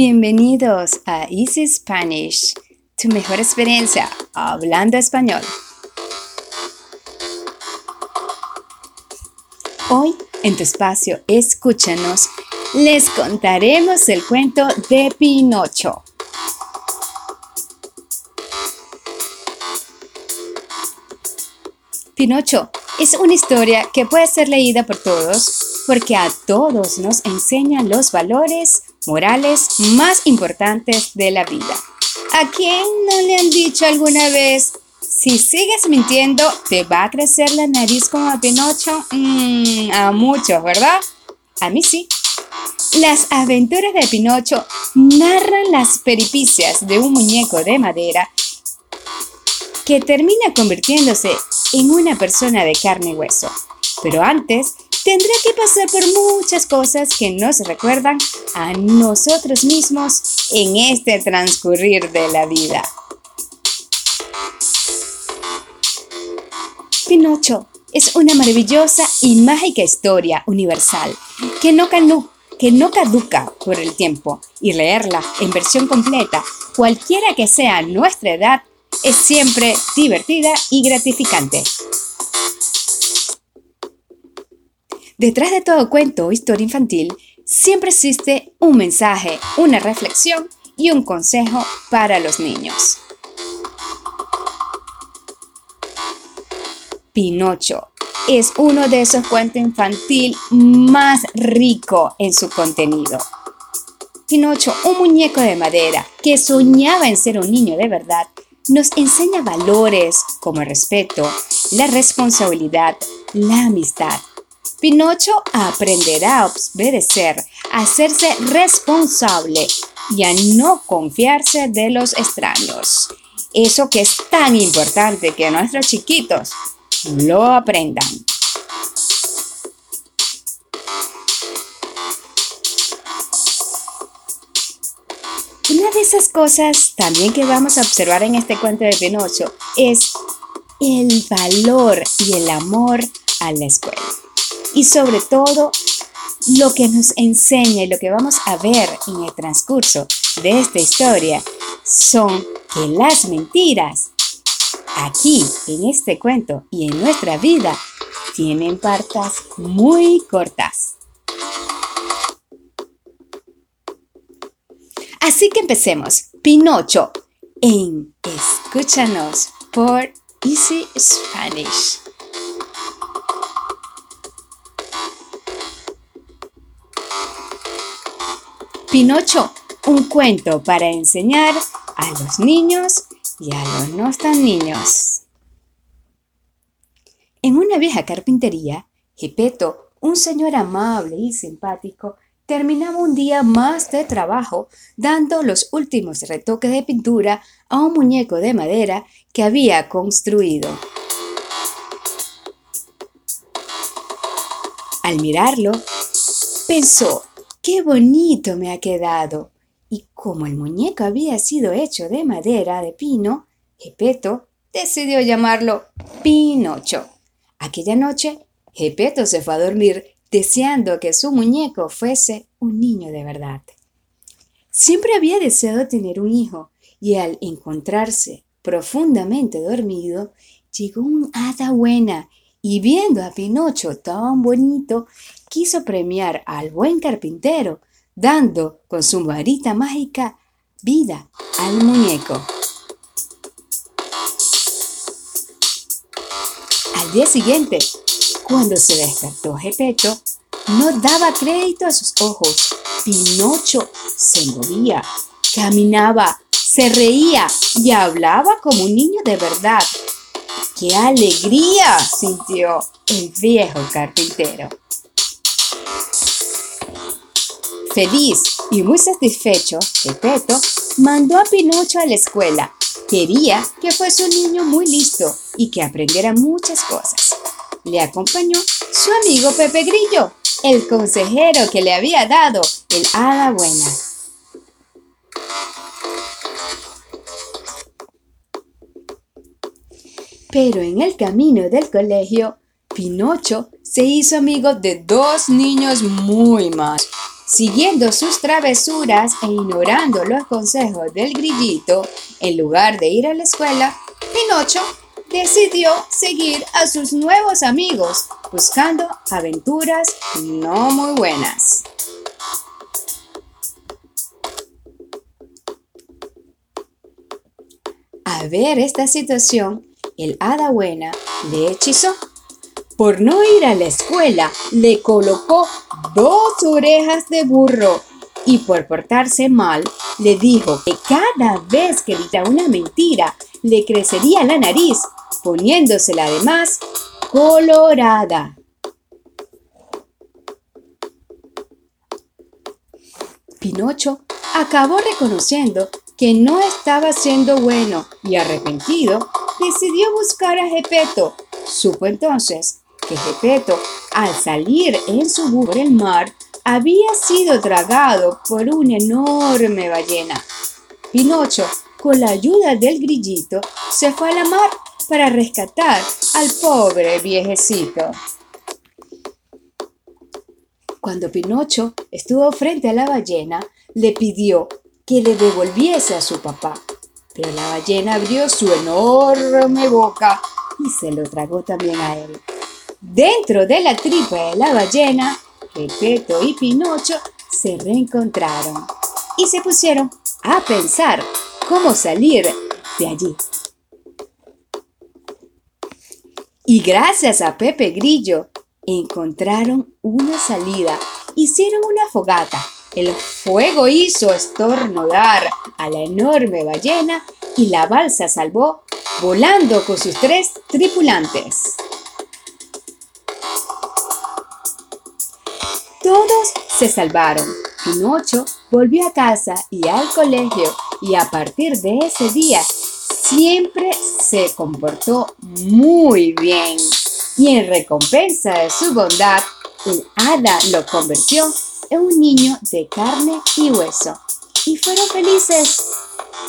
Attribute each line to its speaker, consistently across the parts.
Speaker 1: Bienvenidos a Easy Spanish, tu mejor experiencia hablando español. Hoy, en tu espacio Escúchanos, les contaremos el cuento de Pinocho. Pinocho es una historia que puede ser leída por todos porque a todos nos enseñan los valores morales más importantes de la vida. ¿A quién no le han dicho alguna vez, si sigues mintiendo, te va a crecer la nariz como a Pinocho? Mm, a muchos, ¿verdad? A mí sí. Las aventuras de Pinocho narran las peripicias de un muñeco de madera que termina convirtiéndose en una persona de carne y hueso. Pero antes tendrá que pasar por muchas cosas que nos recuerdan a nosotros mismos en este transcurrir de la vida. Pinocho es una maravillosa y mágica historia universal que no, que no caduca por el tiempo y leerla en versión completa, cualquiera que sea nuestra edad, es siempre divertida y gratificante. Detrás de todo cuento o historia infantil siempre existe un mensaje, una reflexión y un consejo para los niños. Pinocho es uno de esos cuentos infantil más rico en su contenido. Pinocho, un muñeco de madera que soñaba en ser un niño de verdad, nos enseña valores como el respeto, la responsabilidad, la amistad, Pinocho aprenderá a obedecer, a hacerse responsable y a no confiarse de los extraños. Eso que es tan importante que nuestros chiquitos lo aprendan. Una de esas cosas también que vamos a observar en este cuento de Pinocho es el valor y el amor a la escuela y sobre todo lo que nos enseña y lo que vamos a ver en el transcurso de esta historia son que las mentiras aquí en este cuento y en nuestra vida tienen partas muy cortas. Así que empecemos. Pinocho en Escúchanos por Easy Spanish. Pinocho, un cuento para enseñar a los niños y a los no tan niños. En una vieja carpintería, Gepeto, un señor amable y simpático, terminaba un día más de trabajo dando los últimos retoques de pintura a un muñeco de madera que había construido. Al mirarlo, pensó ¡Qué bonito me ha quedado! Y como el muñeco había sido hecho de madera de pino, Gepeto decidió llamarlo Pinocho. Aquella noche, Gepeto se fue a dormir deseando que su muñeco fuese un niño de verdad. Siempre había deseado tener un hijo y al encontrarse profundamente dormido, llegó un hada buena y viendo a Pinocho tan bonito, quiso premiar al buen carpintero, dando con su varita mágica vida al muñeco. Al día siguiente, cuando se despertó Gepeto, no daba crédito a sus ojos. Pinocho se movía, caminaba, se reía y hablaba como un niño de verdad. ¡Qué alegría! sintió el viejo carpintero. Feliz y muy satisfecho, Pepeto mandó a Pinocho a la escuela. Quería que fuese un niño muy listo y que aprendiera muchas cosas. Le acompañó su amigo Pepe Grillo, el consejero que le había dado el hada buena. Pero en el camino del colegio, Pinocho se hizo amigo de dos niños muy malos Siguiendo sus travesuras e ignorando los consejos del grillito, en lugar de ir a la escuela, Pinocho decidió seguir a sus nuevos amigos, buscando aventuras no muy buenas. A ver esta situación, el hada buena le hechizó. Por no ir a la escuela, le colocó dos orejas de burro y por portarse mal, le dijo que cada vez que grita una mentira, le crecería la nariz, poniéndosela además colorada. Pinocho acabó reconociendo que no estaba siendo bueno y arrepentido, decidió buscar a Gepeto. Supo entonces que Gepeto, al salir en su bus por el mar, había sido tragado por una enorme ballena. Pinocho, con la ayuda del grillito, se fue a la mar para rescatar al pobre viejecito. Cuando Pinocho estuvo frente a la ballena, le pidió que le devolviese a su papá. Pero la ballena abrió su enorme boca y se lo tragó también a él. Dentro de la tripa de la ballena, Pepeto y Pinocho se reencontraron y se pusieron a pensar cómo salir de allí. Y gracias a Pepe Grillo encontraron una salida, hicieron una fogata el fuego hizo estornudar a la enorme ballena y la balsa salvó volando con sus tres tripulantes. Todos se salvaron. Pinocho volvió a casa y al colegio y a partir de ese día siempre se comportó muy bien. Y en recompensa de su bondad, el hada lo convirtió un niño de carne y hueso. Y fueron felices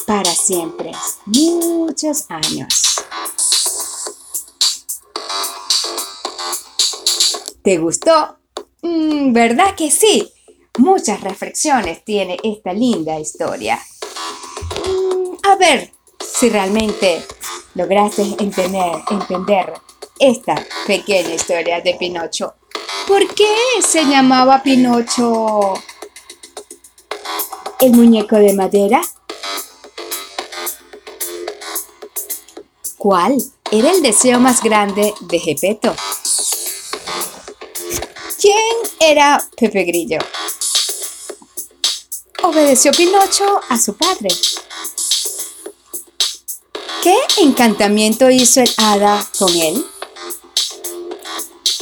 Speaker 1: para siempre, muchos años. ¿Te gustó? Mm, ¿Verdad que sí? Muchas reflexiones tiene esta linda historia. Mm, a ver si realmente lograste entender, entender esta pequeña historia de Pinocho ¿Por qué se llamaba Pinocho el muñeco de madera? ¿Cuál era el deseo más grande de Gepetto? ¿Quién era Pepe Grillo? Obedeció Pinocho a su padre. ¿Qué encantamiento hizo el hada con él?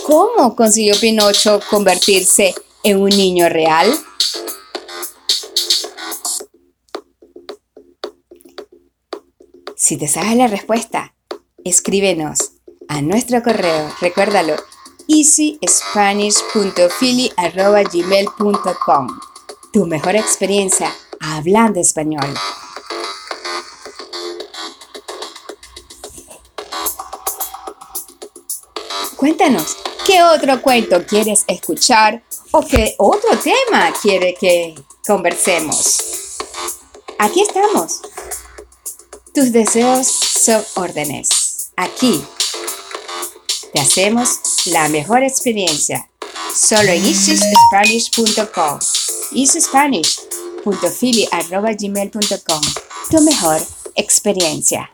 Speaker 1: ¿Cómo consiguió Pinocho convertirse en un niño real? Si te sabes la respuesta, escríbenos a nuestro correo, recuérdalo, easyspanish.philly.gmail.com Tu mejor experiencia hablando español. Cuéntanos, ¿Qué otro cuento quieres escuchar o qué otro tema quiere que conversemos? Aquí estamos. Tus deseos son órdenes. Aquí te hacemos la mejor experiencia. Solo en easyspanish.com easyspanish.philly.gmail.com Tu mejor experiencia.